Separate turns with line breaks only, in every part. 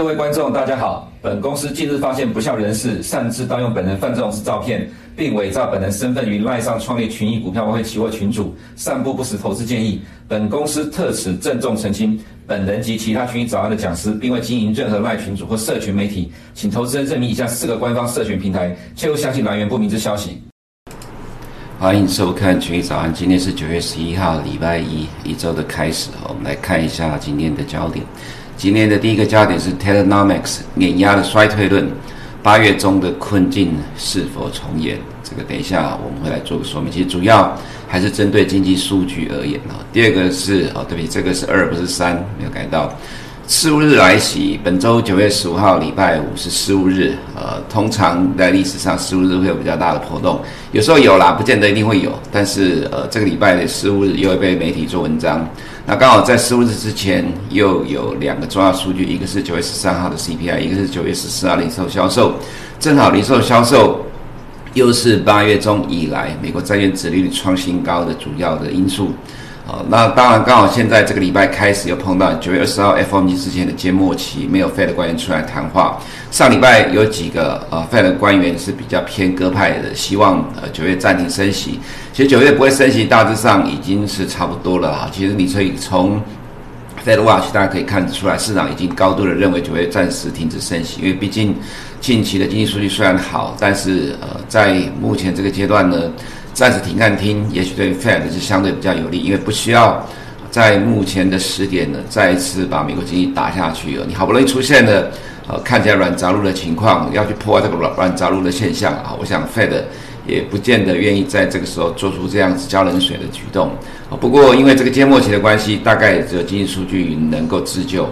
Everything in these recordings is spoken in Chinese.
各位观众，大家好。本公司近日发现不肖人士擅自盗用本人范仲式照片，并伪造本人身份于赖上创立群益股票外汇期货群主，散布不实投资建议。本公司特此郑重澄清，本人及其他群益早安的讲师，并未经营任何赖群主或社群媒体，请投资人认明以下四个官方社群平台，切勿相信来源不明之消息。
欢迎收看群益早安，今天是九月十一号，礼拜一，一周的开始。我们来看一下今天的焦点。今天的第一个焦点是 Technomics 碾压的衰退论，八月中的困境是否重演？这个等一下我们会来做个说明。其实主要还是针对经济数据而言啊。第二个是哦，对不起，这个是二不是三，没有改到。事务日来袭，本周九月十五号礼拜五是事务日。呃，通常在历史上事务日会有比较大的波动，有时候有啦，不见得一定会有。但是呃，这个礼拜的事务日又会被媒体做文章。那刚好在十五日之前又有两个重要数据，一个是九月十三号的 CPI，一个是九月十四号零售销售。正好零售销售又是八月中以来美国债券殖利率创新高的主要的因素。那当然，刚好现在这个礼拜开始又碰到九月二十号 FOMC 之前的揭幕期，没有 Fed 的官员出来谈话。上礼拜有几个呃 Fed 的官员是比较偏鸽派的，希望呃九月暂停升息。其实九月不会升息，大致上已经是差不多了哈。其实你可以从 Fed Watch 大家可以看得出来，市场已经高度的认为九月暂时停止升息，因为毕竟近期的经济数据虽然好，但是呃在目前这个阶段呢。暂时停看听，也许对 Fed 是相对比较有利，因为不需要在目前的时点呢再一次把美国经济打下去了。你好不容易出现了呃看起来软着陆的情况，要去破坏这个软软着陆的现象啊，我想 Fed 也不见得愿意在这个时候做出这样子浇冷水的举动。不过因为这个缄默期的关系，大概只有经济数据能够自救。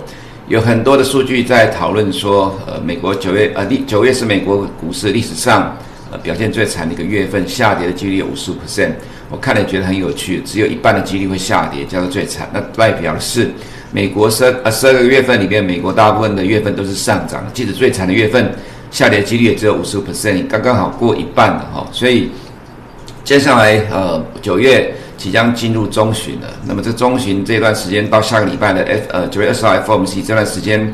有很多的数据在讨论说，呃，美国九月呃历九月是美国股市历史上。呃，表现最惨的一个月份，下跌的几率有五十五 percent，我看了觉得很有趣，只有一半的几率会下跌，叫做最惨。那代表的是美国十呃十二个月份里面，美国大部分的月份都是上涨，即使最惨的月份，下跌几率也只有五十五 percent，刚刚好过一半了哈。所以接下来呃九月即将进入中旬了，那么这中旬这段时间到下个礼拜的 F 呃九月二十号 FOMC 这段时间。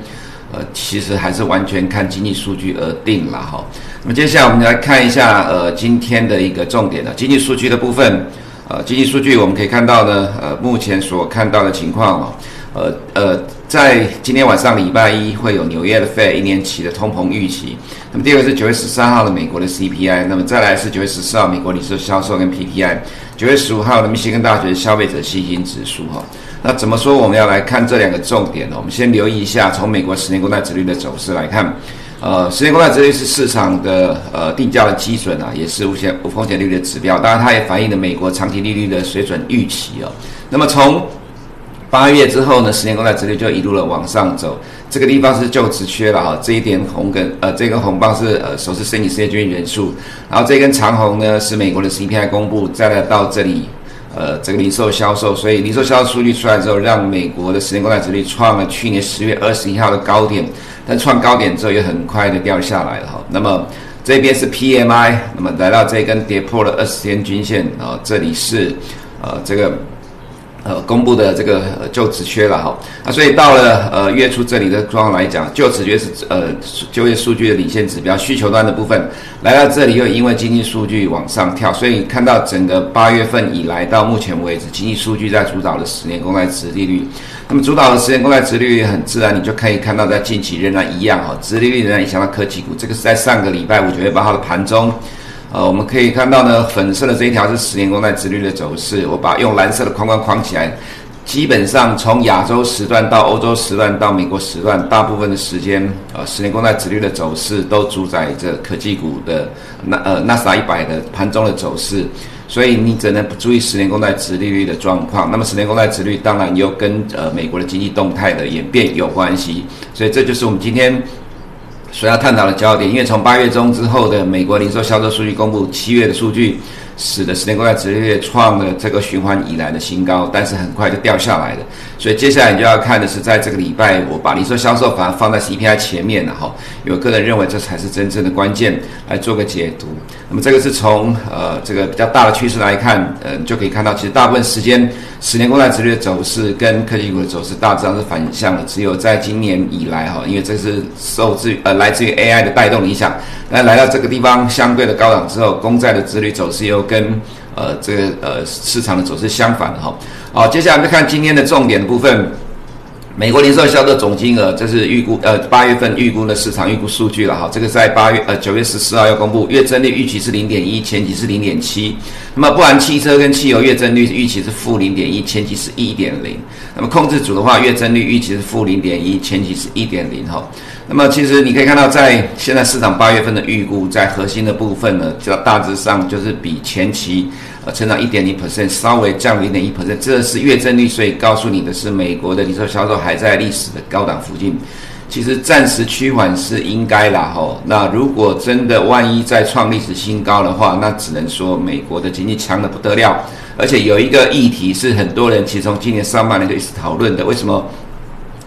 呃，其实还是完全看经济数据而定了哈。那么接下来我们来看一下呃今天的一个重点的经济数据的部分。呃，经济数据我们可以看到呢，呃，目前所看到的情况哦，呃呃，在今天晚上礼拜一会有纽约的 Fed 一年期的通膨预期。那么第二个是九月十三号的美国的 CPI，那么再来是九月十四号美国零售销售跟 PPI，九月十五号的密西根大学消费者信心指数哈。那怎么说？我们要来看这两个重点呢？我们先留意一下，从美国十年国债殖率的走势来看，呃，十年公债殖率是市场的呃定价的基准啊，也是无险无风险利率的指标。当然，它也反映了美国长期利率的水准预期哦。那么从八月之后呢，十年公债殖率就一路的往上走。这个地方是就职缺了哈，这一点红根呃，这根红棒是呃首次申请失业救济人数，然后这根长红呢是美国的 CPI 公布，再来到这里。呃，这个零售销售，所以零售销售数据出来之后，让美国的十年公债殖率创了去年十月二十一号的高点，但创高点之后也很快的掉下来了哈。那么这边是 PMI，那么来到这根跌破了二十天均线啊，这里是呃这个。呃，公布的这个就职缺了哈，那，所以到了呃月初这里的状况来讲，就职缺是呃就业数据的领先指标，需求端的部分来到这里又因为经济数据往上跳，所以你看到整个八月份以来到目前为止，经济数据在主导的十年公债殖利率，那么主导的十年公债殖利率很自然，你就可以看到在近期仍然一样哈，殖利率仍然影响到科技股，这个是在上个礼拜五九月八号的盘中。呃，我们可以看到呢，粉色的这一条是十年公债殖率的走势。我把用蓝色的框框框起来，基本上从亚洲时段到欧洲时段到美国时段，大部分的时间，呃，十年公债殖率的走势都主宰着科技股的纳呃纳斯达一百的盘中的走势。所以你只能注意十年公债殖利率的状况。那么十年公债殖率当然又跟呃美国的经济动态的演变有关系。所以这就是我们今天。所要探讨的焦点，因为从八月中之后的美国零售销售数据公布，七月的数据使得十年国债殖利率创了这个循环以来的新高，但是很快就掉下来了。所以接下来你就要看的是，在这个礼拜，我把零售销售反而放在 CPI 前面了哈。有个人认为这才是真正的关键，来做个解读。那么这个是从呃这个比较大的趋势来看，呃就可以看到，其实大部分时间十年公债殖率的走势跟科技股的走势大致上是反向的，只有在今年以来哈，因为这是受制呃来自于 AI 的带动影响，那来到这个地方相对的高档之后，公债的殖利率走势又跟呃这个呃市场的走势相反哈。好，接下来我们看今天的重点的部分。美国零售销售总金额，这是预估，呃，八月份预估的市场预估数据了哈。这个在八月，呃，九月十四号要公布，月增率预期是零点一，前期是零点七。那么不含汽车跟汽油，月增率预期是负零点一，前期是一点零。那么控制组的话，月增率预期是负零点一，前期是一点零哈。那么其实你可以看到，在现在市场八月份的预估，在核心的部分呢，就大致上就是比前期。呃，成长一点零 percent，稍微降了零点一 percent，这是月增率，所以告诉你的是，美国的零售销售还在历史的高档附近。其实暂时趋缓是应该啦，吼。那如果真的万一再创历史新高的话，那只能说美国的经济强得不得了。而且有一个议题是很多人其实从今年上半年就一直讨论的，为什么？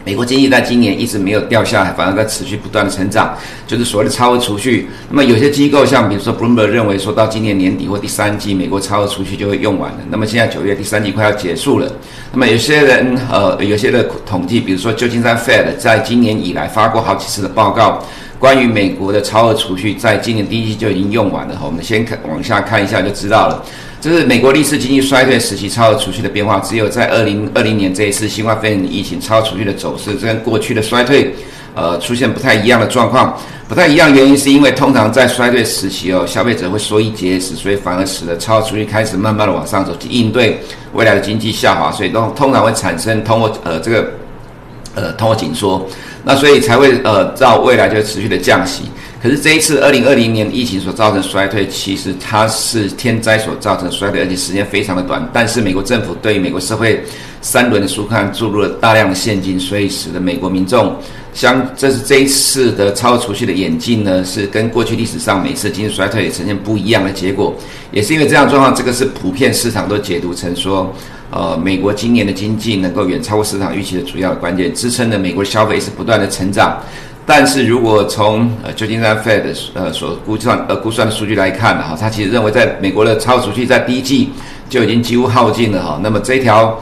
美国经济在今年一直没有掉下来，反而在持续不断的成长，就是所谓的超额储蓄。那么有些机构像比如说 Bloomberg 认为说到今年年底或第三季，美国超额储蓄就会用完了。那么现在九月第三季快要结束了。那么有些人呃，有些的统计，比如说旧金山 Fed 在今年以来发过好几次的报告，关于美国的超额储蓄，在今年第一季就已经用完了。我们先看往下看一下就知道了。这是美国历史经济衰退时期超额储蓄的变化，只有在二零二零年这一次新冠肺炎疫情超额储蓄的走势，跟过去的衰退，呃，出现不太一样的状况。不太一样原因是因为通常在衰退时期哦，消费者会缩衣节食，所以反而使得超额储蓄开始慢慢的往上走，去应对未来的经济下滑，所以都通常会产生通货呃这个呃通货紧缩，那所以才会呃照未来就持续的降息。可是这一次二零二零年疫情所造成衰退，其实它是天灾所造成衰退，而且时间非常的短。但是美国政府对于美国社会三轮的纾困注入了大量的现金，所以使得美国民众相这是这一次的超储蓄的演进呢，是跟过去历史上每次经济衰退也呈现不一样的结果。也是因为这样状况，这个是普遍市场都解读成说，呃，美国今年的经济能够远超过市场预期的主要的关键，支撑的美国消费是不断的成长。但是如果从呃旧金山 Fed 呃所估算呃估算的数据来看哈，他其实认为在美国的超额储蓄在第一季就已经几乎耗尽了哈。那么这条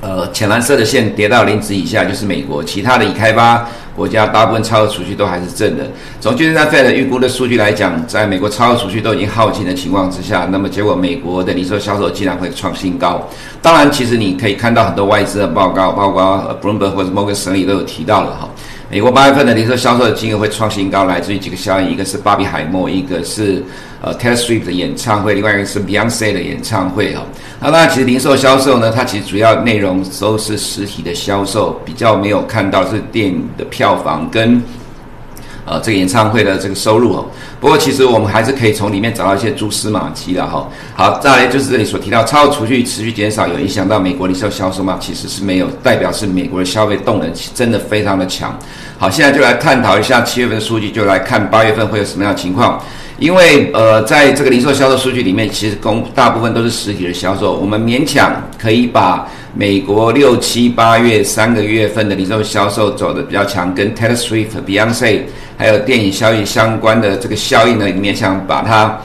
呃浅蓝色的线跌到零值以下就是美国，其他的已开发国家大部分超额储蓄都还是正的。从旧金山 Fed 预估的数据来讲，在美国超额储蓄都已经耗尽的情况之下，那么结果美国的零售销售竟然会创新高。当然，其实你可以看到很多外资的报告，包括 Bloomberg 或者 Morgan Stanley 都有提到了哈。美国八月份的零售销售的金额会创新高，来自于几个效应，一个是芭比海默，一个是呃 Taylor Swift 的演唱会，另外一个是 Beyonce 的演唱会啊。那当然，其实零售销售呢，它其实主要内容都是实体的销售，比较没有看到是电影的票房跟。呃，这个演唱会的这个收入哦，不过其实我们还是可以从里面找到一些蛛丝马迹的哈。好，再来就是这里所提到超储蓄持续减少，有影响到美国零售销售吗？其实是没有，代表是美国的消费动能真的非常的强。好，现在就来探讨一下七月份的数据，就来看八月份会有什么样的情况。因为呃，在这个零售销售数据里面，其实公大部分都是实体的销售，我们勉强可以把美国六七八月三个月份的零售销售走的比较强，跟 Taylor Swift、Beyonce 还有电影效应相关的这个效应呢，勉强把它。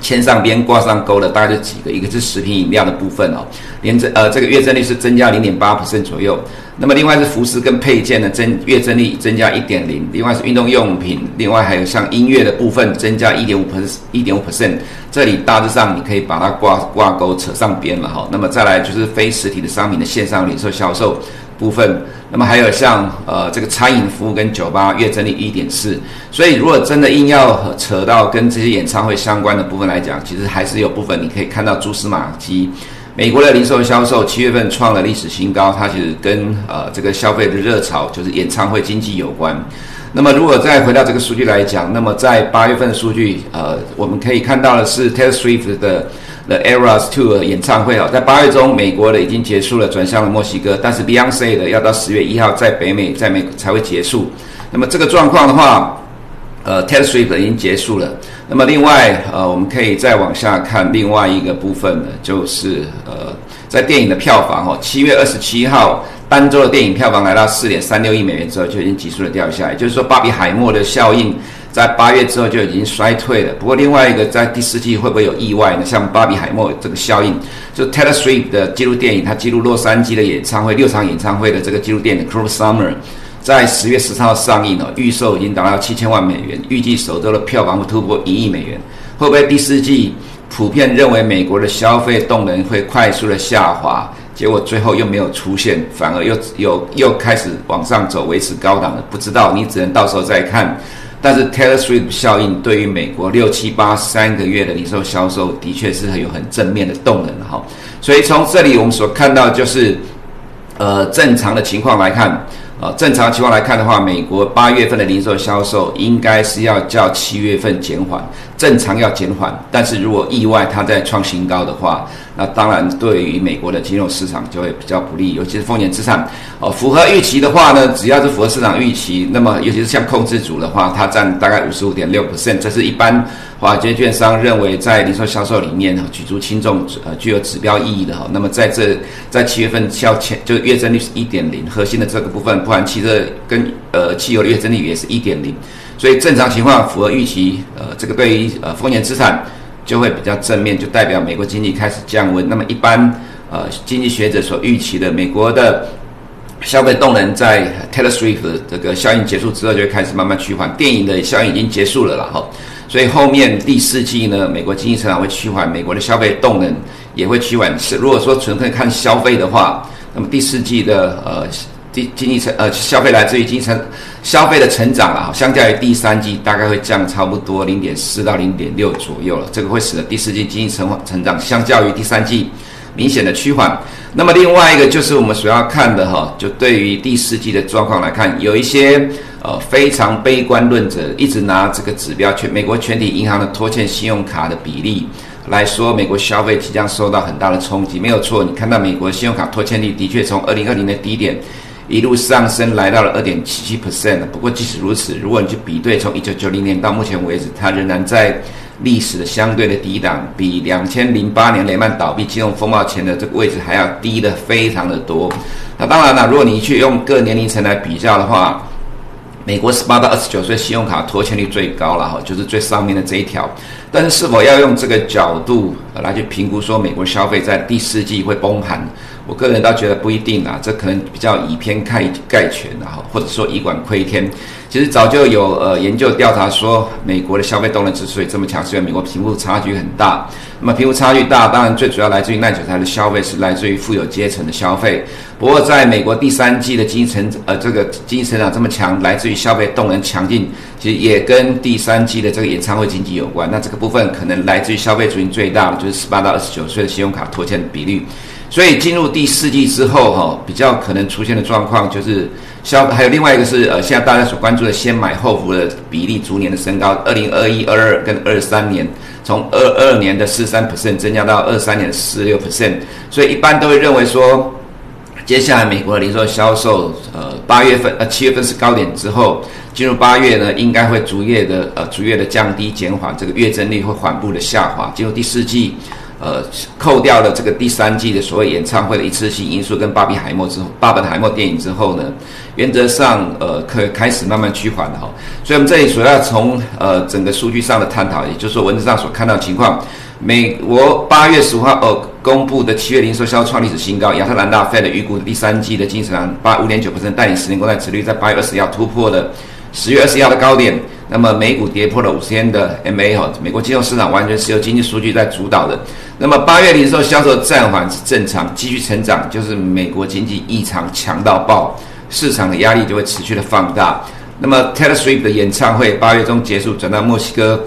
牵上边挂上钩的大概就几个，一个是食品饮料的部分哦，连增呃这个月增率是增加零点八 percent 左右。那么另外是服饰跟配件的增月增率增加一点零，另外是运动用品，另外还有像音乐的部分增加一点五 percent 一点五 percent。这里大致上你可以把它挂挂钩扯上边了哈。那么再来就是非实体的商品的线上零售销售。部分，那么还有像呃这个餐饮服务跟酒吧月增率一点四，所以如果真的硬要扯到跟这些演唱会相关的部分来讲，其实还是有部分你可以看到蛛丝马迹。美国的零售销售七月份创了历史新高，它其实跟呃这个消费的热潮就是演唱会经济有关。那么如果再回到这个数据来讲，那么在八月份的数据，呃我们可以看到的是 Taylor Swift 的。The Eras Tour 演唱会啊，在八月中，美国的已经结束了，转向了墨西哥。但是 Beyonce 的要到十月一号在北美，在美才会结束。那么这个状况的话，呃，Taylor Swift 已经结束了。那么另外，呃，我们可以再往下看另外一个部分呢，就是呃，在电影的票房哦，七月二十七号单周的电影票房来到四点三六亿美元之后，就已经急速的掉下来。就是说，芭比海默的效应。在八月之后就已经衰退了。不过另外一个在第四季会不会有意外呢？像巴比海默这个效应，就 Taylor Swift 的纪录电影，它记录洛杉矶的演唱会六场演唱会的这个纪录电影《Cruel Summer》，在十月十三号上映了，预售已经达到七千万美元，预计首周的票房会突破一亿美元。会不会第四季普遍认为美国的消费动能会快速的下滑？结果最后又没有出现，反而又又又开始往上走，维持高档的，不知道，你只能到时候再看。但是 Taylor Swift 效应对于美国六七八三个月的零售销售的确是很有很正面的动能哈。所以从这里我们所看到就是，呃，正常的情况来看。啊，正常情况来看的话，美国八月份的零售销售应该是要较七月份减缓，正常要减缓。但是如果意外它在创新高的话，那当然对于美国的金融市场就会比较不利，尤其是风险资产。哦，符合预期的话呢，只要是符合市场预期，那么尤其是像控制组的话，它占大概五十五点六 percent，这是一般。华尔街券商认为，在零售销售里面哈，举足轻重，呃，具有指标意义的哈。那么在这在七月份销前就月增率是一点零，核心的这个部分，不含汽车跟呃汽油的月增率也是一点零，所以正常情况符合预期，呃，这个对于呃风险资产就会比较正面，就代表美国经济开始降温。那么一般呃经济学者所预期的美国的消费动能在 Taylor Swift 这个效应结束之后就会开始慢慢趋缓，电影的效应已经结束了了哈。所以后面第四季呢，美国经济成长会趋缓，美国的消费动能也会趋缓。是如果说纯粹看消费的话，那么第四季的呃经经济成呃消费来自于经济成消费的成长啊，相较于第三季大概会降差不多零点四到零点六左右了。这个会使得第四季经济成成长相较于第三季明显的趋缓。那么另外一个就是我们所要看的哈，就对于第四季的状况来看，有一些。呃，非常悲观论者一直拿这个指标，全美国全体银行的拖欠信用卡的比例来说，美国消费即将受到很大的冲击。没有错，你看到美国信用卡拖欠率的确从二零二零的低点一路上升，来到了二点七七 percent。不过即使如此，如果你去比对从一九九零年到目前为止，它仍然在历史的相对的低档，比两千零八年雷曼倒闭金融风暴前的这个位置还要低的非常的多。那当然了，如果你去用各年龄层来比较的话，美国十八到二十九岁信用卡拖欠率最高了哈，就是最上面的这一条。但是是否要用这个角度来去评估说美国消费在第四季会崩盘？我个人倒觉得不一定啊，这可能比较以偏概概全的哈，或者说以管窥天。其实早就有呃研究调查说，美国的消费动能之所以这么强，是因为美国贫富差距很大。那么贫富差距大，当然最主要来自于耐久财的消费，是来自于富有阶层的消费。不过，在美国第三季的经济成呃这个经济成长这么强，来自于消费动能强劲，其实也跟第三季的这个演唱会经济有关。那这个部分可能来自于消费族群最大的就是十八到二十九岁的信用卡拖欠比率。所以进入第四季之后，哈，比较可能出现的状况就是消，还有另外一个是呃，现在大家所关注的先买后付的比例逐年的升高。二零二一、二二跟二三年，从二二年的四三 percent 增加到二三年的四六 percent，所以一般都会认为说，接下来美国的零售销售，呃，八月份呃七月份是高点之后，进入八月呢，应该会逐月的呃逐月的降低减缓，这个月增率会缓步的下滑，进入第四季。呃，扣掉了这个第三季的所谓演唱会的一次性因素跟巴比海默之后，巴本海默电影之后呢，原则上呃可开始慢慢趋缓了哈。所以我们这里主要从呃整个数据上的探讨，也就是说文字上所看到的情况，美国八月十五号呃公布的七月零售销售创历史新高，亚特兰大 Fed 预估第三季的经济成长八五点九%，带领十年国债殖率在八月二十一号突破了十月二十一号的高点。那么美股跌破了五十天的 MA 哈，美国金融市场完全是由经济数据在主导的。那么八月零售销售暂缓是正常，继续成长就是美国经济异常强到爆，市场的压力就会持续的放大。那么 Taylor Swift 的演唱会八月中结束，转到墨西哥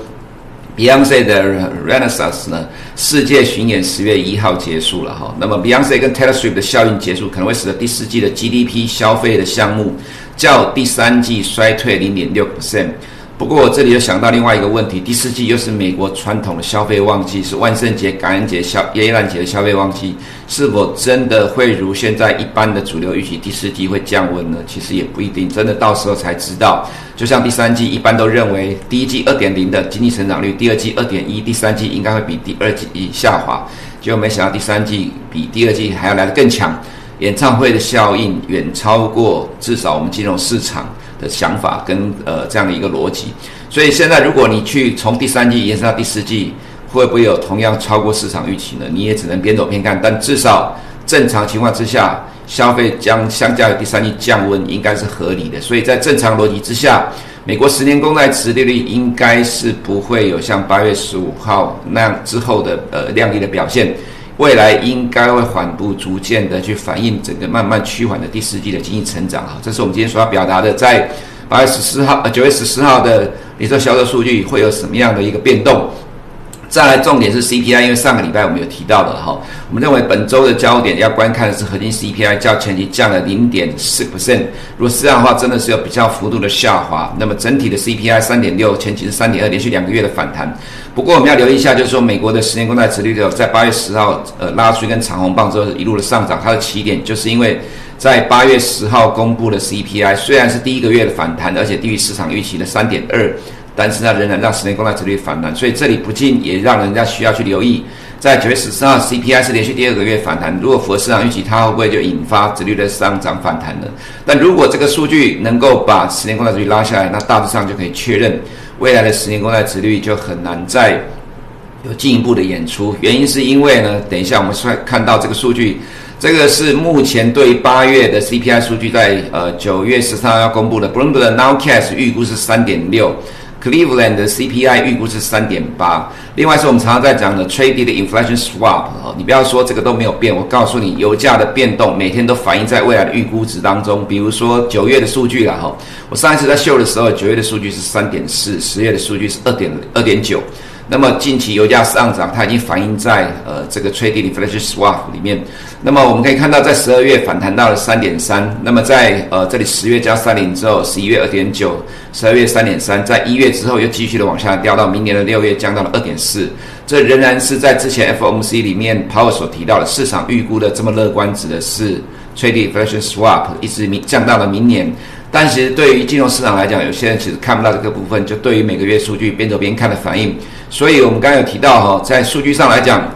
，Beyonce 的 Renaissance 呢世界巡演十月一号结束了哈。那么 Beyonce 跟 Taylor Swift 的效应结束，可能会使得第四季的 GDP 消费的项目较第三季衰退零点六 percent。不过我这里又想到另外一个问题，第四季又是美国传统的消费旺季，是万圣节、感恩节、消耶诞节的消费旺季，是否真的会如现在一般的主流预期第四季会降温呢？其实也不一定，真的到时候才知道。就像第三季一般都认为第一季二点零的经济成长率，第二季二点一，第三季应该会比第二季下滑，结果没想到第三季比第二季还要来得更强，演唱会的效应远超过至少我们金融市场的想法跟呃这样的一个逻辑，所以现在如果你去从第三季延伸到第四季，会不会有同样超过市场预期呢？你也只能边走边看。但至少正常情况之下，消费将相较于第三季降温，应该是合理的。所以在正常逻辑之下，美国十年公债殖利率应该是不会有像八月十五号那样之后的呃亮丽的表现。未来应该会缓步逐渐的去反映整个慢慢趋缓的第四季的经济成长啊，这是我们今天所要表达的。在八月十四号呃九月十四号的零售销售数据会有什么样的一个变动？再来，重点是 CPI，因为上个礼拜我们有提到的哈，我们认为本周的焦点要观看的是核心 CPI，较前期降了零点四 percent。如果是这样的话，真的是有比较幅度的下滑。那么整体的 CPI 三点六，前期是三点二，连续两个月的反弹。不过我们要留意一下，就是说美国的十年公债殖利率在八月十号呃拉出一根长红棒之后，一路的上涨。它的起点就是因为在八月十号公布的 CPI，虽然是第一个月的反弹，而且低于市场预期的三点二。但是呢，仍然让十年公债殖率反弹，所以这里不禁也让人家需要去留意，在九月十四号 CPI 是连续第二个月反弹，如果符合市场预期，它会不会就引发殖率的上涨反弹呢？但如果这个数据能够把十年公债殖率拉下来，那大致上就可以确认，未来的十年公债殖率就很难再有进一步的演出。原因是因为呢，等一下我们会看到这个数据，这个是目前对八月的 CPI 数据在呃九月十三号要公布的，Bloomberg 的 Nowcast 预估是三点六。Cleveland 的 CPI 预估是三点八，另外是我们常常在讲的 Traded Inflation Swap 哈，你不要说这个都没有变，我告诉你，油价的变动每天都反映在未来的预估值当中。比如说九月的数据了哈，我上一次在秀的时候，九月的数据是三点四，十月的数据是二点二点九。那么近期油价上涨，它已经反映在呃这个 Traded Inflation Swap 里面。那么我们可以看到，在十二月反弹到了三点三。那么在呃这里十月加三零之后，十一月二点九，十二月三点三，在一月之后又继续的往下掉到明年的六月降到了二点四。这仍然是在之前 FOMC 里面 Powell 所提到的市场预估的这么乐观，指的是 Traded Inflation Swap 一直降到了明年。但其实对于金融市场来讲，有些人其实看不到这个部分，就对于每个月数据边走边看的反应。所以我们刚刚有提到哈，在数据上来讲，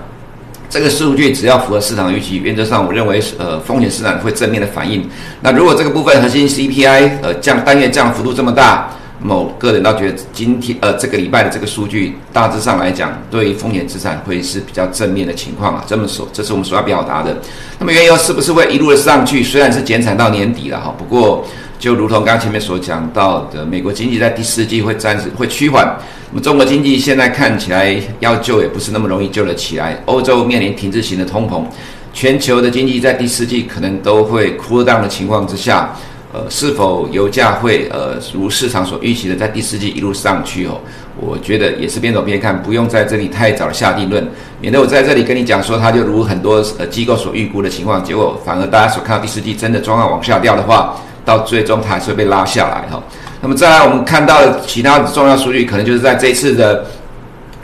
这个数据只要符合市场预期，原则上我认为呃风险市场会正面的反应。那如果这个部分核心 CPI 呃降单月降幅度这么大，某个人倒觉得今天呃这个礼拜的这个数据大致上来讲，对于风险资产会是比较正面的情况啊。这么说，这是我们所要表达的。那么原油是不是会一路的上去？虽然是减产到年底了哈，不过。就如同刚刚前面所讲到的，美国经济在第四季会暂时会趋缓，那么中国经济现在看起来要救也不是那么容易救得起来。欧洲面临停滞型的通膨，全球的经济在第四季可能都会 cool down 的情况之下，呃，是否油价会呃如市场所预期的在第四季一路上去哦？我觉得也是边走边看，不用在这里太早下定论，免得我在这里跟你讲说它就如很多呃机构所预估的情况，结果反而大家所看到第四季真的状况往下掉的话。到最终它还是会被拉下来哈。那么再来，我们看到的其他重要数据，可能就是在这一次的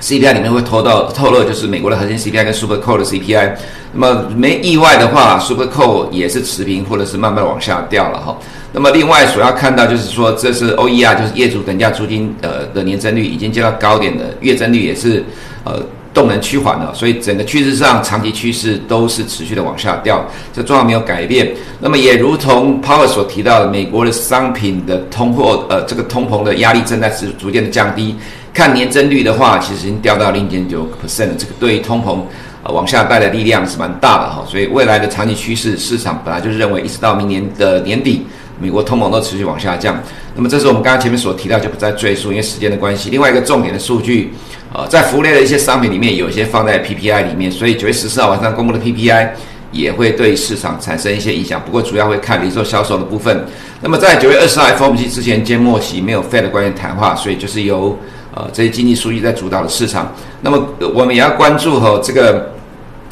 CPI 里面会透到透露，就是美国的核心 CPI 跟 Super Core 的 CPI。那么没意外的话，Super Core 也是持平或者是慢慢往下掉了哈。那么另外所要看到就是说，这是 OER，就是业主等价租金呃的年增率已经接到高点的，月增率也是呃。动能趋缓了，所以整个趋势上长期趋势都是持续的往下掉，这状况没有改变。那么也如同 Power 所提到的，美国的商品的通货呃这个通膨的压力正在是逐渐的降低。看年增率的话，其实已经掉到零点九 percent，这个对于通膨呃往下带的力量是蛮大的哈。所以未来的长期趋势，市场本来就是认为一直到明年的年底，美国通膨都持续往下降。那么这是我们刚刚前面所提到，就不再赘述，因为时间的关系。另外一个重点的数据。呃，在服务类的一些商品里面，有一些放在 PPI 里面，所以九月十四号晚上公布的 PPI 也会对市场产生一些影响。不过主要会看零售销售的部分。那么在九月二十号 FOMC 之前，缄默期没有 Fed 的官员谈话，所以就是由呃这些经济数据在主导的市场。那么我们也要关注和这个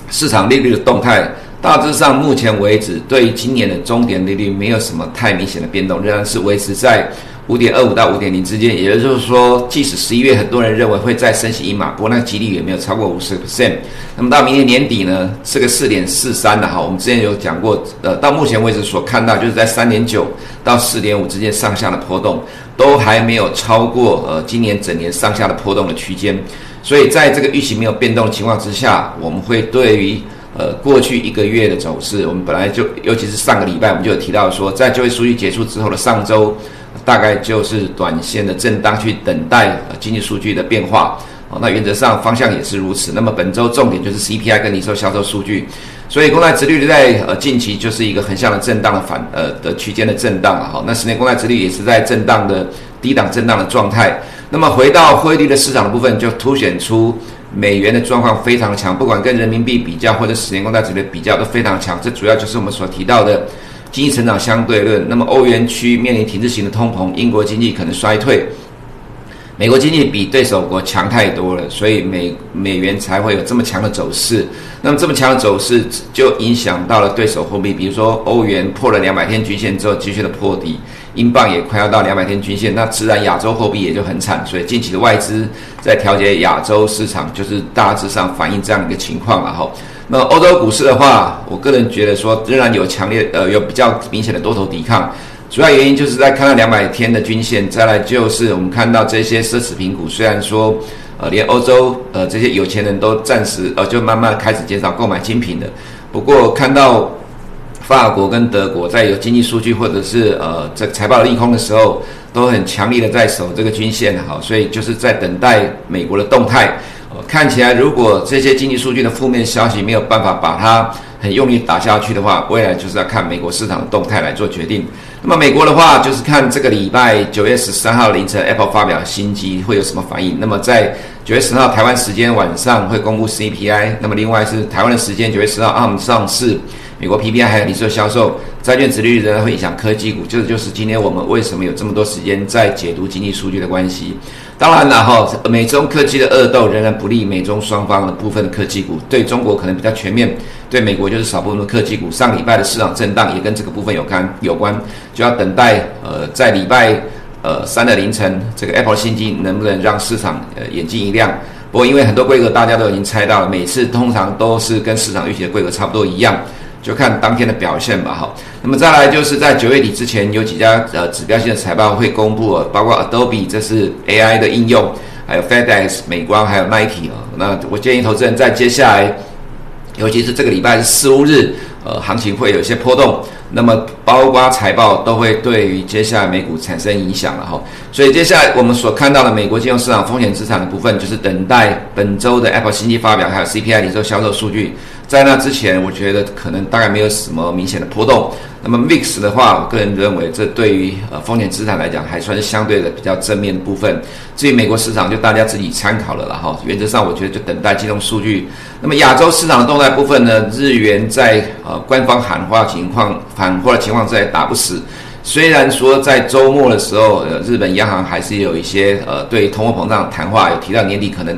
市场利率的动态。大致上目前为止，对于今年的终点利率没有什么太明显的变动，仍然是维持在。五点二五到五点零之间，也就是说，即使十一月很多人认为会再升息一码，不过那个几率也没有超过五十 percent。那么到明年年底呢，这个四点四三的哈。我们之前有讲过，呃，到目前为止所看到就是在三点九到四点五之间上下的波动，都还没有超过呃今年整年上下的波动的区间。所以在这个预期没有变动的情况之下，我们会对于呃过去一个月的走势，我们本来就尤其是上个礼拜我们就有提到说，在就业数据结束之后的上周。大概就是短线的震荡，去等待经济数据的变化。哦，那原则上方向也是如此。那么本周重点就是 CPI 跟零售销售数据，所以公债殖利率在呃近期就是一个横向的震荡的反呃的区间的震荡了哈。那十年公债殖率也是在震荡的低档震荡的状态。那么回到汇率的市场的部分，就凸显出美元的状况非常强，不管跟人民币比较或者十年公债殖率比较都非常强。这主要就是我们所提到的经济成长相对论。那么欧元区面临停滞型的通膨，英国经济可能衰退。美国经济比对手国强太多了，所以美美元才会有这么强的走势。那么这么强的走势就影响到了对手货币，比如说欧元破了两百天均线之后继续的破底，英镑也快要到两百天均线，那自然亚洲货币也就很惨。所以近期的外资在调节亚洲市场，就是大致上反映这样一个情况了哈。那欧洲股市的话，我个人觉得说仍然有强烈呃有比较明显的多头抵抗。主要原因就是在看到两百天的均线，再来就是我们看到这些奢侈品股，虽然说，呃，连欧洲呃这些有钱人都暂时呃就慢慢开始减少购买精品的，不过看到法国跟德国在有经济数据或者是呃这财报利空的时候，都很强力的在守这个均线哈，所以就是在等待美国的动态。看起来如果这些经济数据的负面消息没有办法把它很用力打下去的话，未来就是要看美国市场的动态来做决定。那么美国的话，就是看这个礼拜九月十三号凌晨，Apple 发表新机会有什么反应。那么在九月十号台湾时间晚上会公布 CPI。那么另外是台湾的时间九月十号 ARM 上市，美国 PPI 还有零售销售，债券值利率仍然会影响科技股。这就是今天我们为什么有这么多时间在解读经济数据的关系。当然了哈，美中科技的恶斗仍然不利美中双方的部分的科技股，对中国可能比较全面，对美国就是少部分的科技股。上礼拜的市场震荡也跟这个部分有关有关，就要等待呃在礼拜呃三的凌晨，这个 Apple 新机能不能让市场呃眼睛一亮。不过因为很多规格大家都已经猜到了，每次通常都是跟市场预期的规格差不多一样。就看当天的表现吧，哈。那么再来就是在九月底之前，有几家呃指标性的财报会公布，包括 Adobe 这是 AI 的应用，还有 FedEx 美光，还有 Nike 啊。那我建议投资人在接下来，尤其是这个礼拜是四五日，呃，行情会有些波动。那么包括财报都会对于接下来美股产生影响了哈。所以接下来我们所看到的美国金融市场风险资产的部分，就是等待本周的 Apple 新机发表，还有 CPI 零售销售数据。在那之前，我觉得可能大概没有什么明显的波动。那么 VIX 的话，我个人认为这对于呃风险资产来讲，还算是相对的比较正面的部分。至于美国市场，就大家自己参考了了哈。原则上，我觉得就等待金融数据。那么亚洲市场的动态部分呢，日元在呃官方喊话情况喊话的情况之下打不死。虽然说在周末的时候，呃，日本央行还是有一些呃对通货膨胀的谈话，有提到年底可能、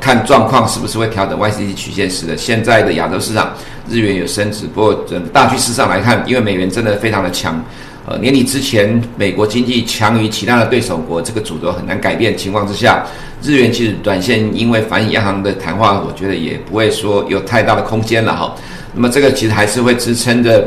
看状况是不是会调整 YCC 曲线时的。现在的亚洲市场日元有升值，不过整大趋势上来看，因为美元真的非常的强，呃，年底之前美国经济强于其他的对手国，这个主轴很难改变情况之下，日元其实短线因为反映央行的谈话，我觉得也不会说有太大的空间了哈。那么这个其实还是会支撑着。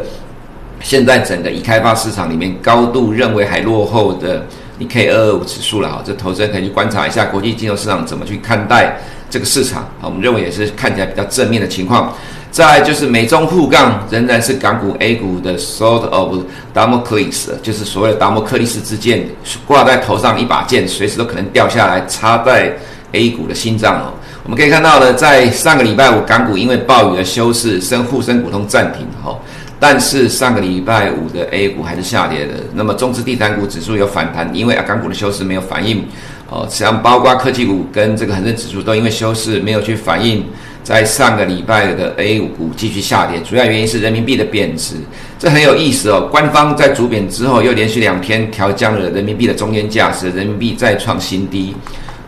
现在整个已开发市场里面，高度认为还落后的，你可以二二五指数了哈。这投资人可以去观察一下国际金融市场怎么去看待这个市场。我们认为也是看起来比较正面的情况。再就是美中互杠仍然是港股 A 股的 sort of Damocles，就是所谓的达摩克利斯之剑，挂在头上一把剑，随时都可能掉下来插在 A 股的心脏哦。我们可以看到呢，在上个礼拜五港股因为暴雨而休市，深沪深股通暂停哈。但是上个礼拜五的 A 股还是下跌的，那么中资地产股指数有反弹，因为啊港股的休市没有反应，哦，实际上包括科技股跟这个恒生指数都因为休市没有去反应，在上个礼拜的 A 股继续下跌，主要原因是人民币的贬值，这很有意思哦。官方在主贬之后又连续两天调降了人民币的中间价，使人民币再创新低，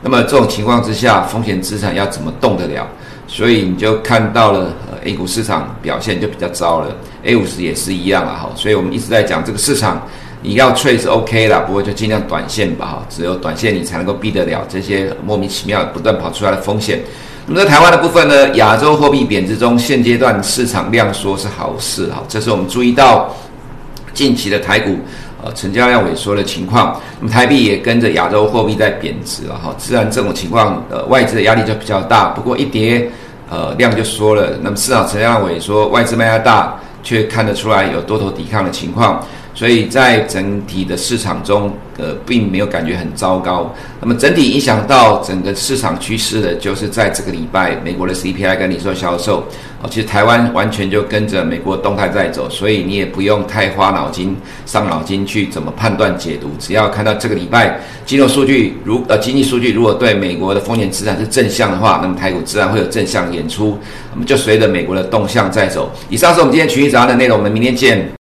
那么这种情况之下，风险资产要怎么动得了？所以你就看到了，呃，A 股市场表现就比较糟了，A 五十也是一样啊，哈，所以我们一直在讲这个市场，你要 trade 是 OK 啦，不过就尽量短线吧，哈，只有短线你才能够避得了这些莫名其妙不断跑出来的风险。那么在台湾的部分呢，亚洲货币贬值中，现阶段市场量缩是好事，哈，这是我们注意到近期的台股。呃，成交量萎缩的情况，那么台币也跟着亚洲货币在贬值了哈，自然这种情况，呃，外资的压力就比较大。不过一跌，呃，量就缩了。那么市场成交量萎缩，外资卖压大，却看得出来有多头抵抗的情况。所以在整体的市场中，呃，并没有感觉很糟糕。那么整体影响到整个市场趋势的，就是在这个礼拜，美国的 CPI 跟零售销售，哦，其实台湾完全就跟着美国动态在走，所以你也不用太花脑筋、伤脑筋去怎么判断解读，只要看到这个礼拜金融数据如呃经济数据如果对美国的风险资产是正向的话，那么台股自然会有正向演出，那么就随着美国的动向在走。以上是我们今天群益早安的内容，我们明天
见。